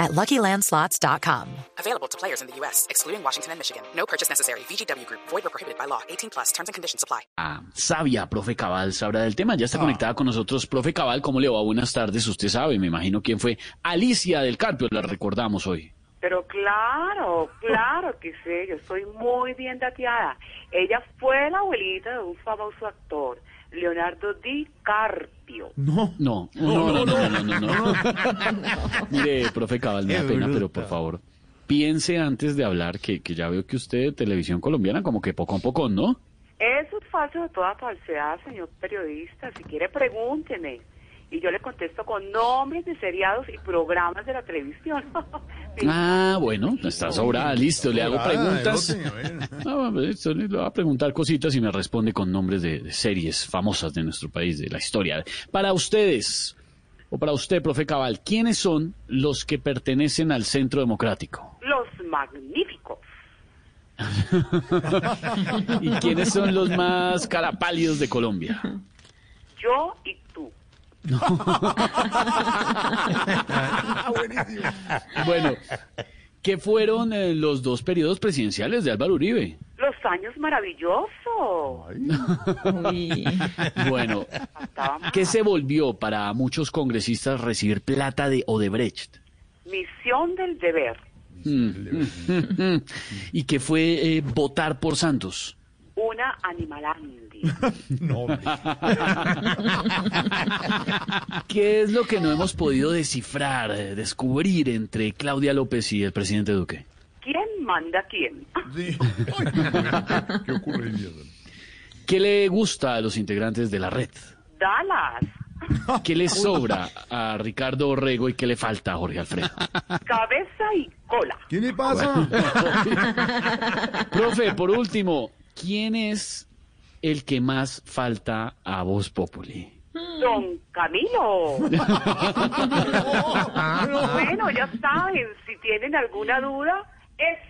at LuckyLandSlots.com. Available to players in the U.S., excluding Washington and Michigan. No purchase necessary. VGW Group. Void or prohibited by law. 18 plus. Terms and conditions apply. Ah, sabia, profe Cabal, sabrá del tema. Ya está conectada con nosotros. Profe Cabal, ¿cómo le va? Buenas tardes. Usted sabe, me imagino quién fue. Alicia del Carpio, la recordamos hoy. Pero claro, claro que sé, yo estoy muy bien dateada. Ella fue la abuelita de un famoso actor, Leonardo DiCarpio. No, no, no, no, no, no, no. no. Mire, profe Cabal, me da pena, pero por favor, piense antes de hablar que, que ya veo que usted de televisión colombiana como que poco a poco, ¿no? Eso es falso de toda falsedad, señor periodista. Si quiere, pregúnteme. Y yo le contesto con nombres de seriados y programas de la televisión. Sí. Ah, bueno, está sobrada, listo, le hago preguntas. Ah, listo, le voy a preguntar cositas y me responde con nombres de, de series famosas de nuestro país, de la historia. Para ustedes, o para usted, profe Cabal, ¿quiénes son los que pertenecen al Centro Democrático? Los magníficos. ¿Y quiénes son los más carapálidos de Colombia? Yo y tú. Ah, buenísimo. Bueno, ¿qué fueron eh, los dos periodos presidenciales de Álvaro Uribe? Los años maravillosos. Bueno. ¿qué se volvió para muchos congresistas recibir plata de Odebrecht? Misión del deber. ¿Y qué fue eh, votar por Santos? Animalandia. No. ¿Qué es lo que no hemos podido descifrar, eh, descubrir entre Claudia López y el presidente Duque? ¿Quién manda a quién? Sí. ¿Qué ocurriría? ¿Qué le gusta a los integrantes de la red? Dallas. ¿Qué le sobra a Ricardo Orrego y qué le falta a Jorge Alfredo? Cabeza y cola. ¿Qué le pasa? Profe, por último, ¿quién es el que más falta a Voz Populi? Don Camilo. bueno, ya saben, si tienen alguna duda, estudien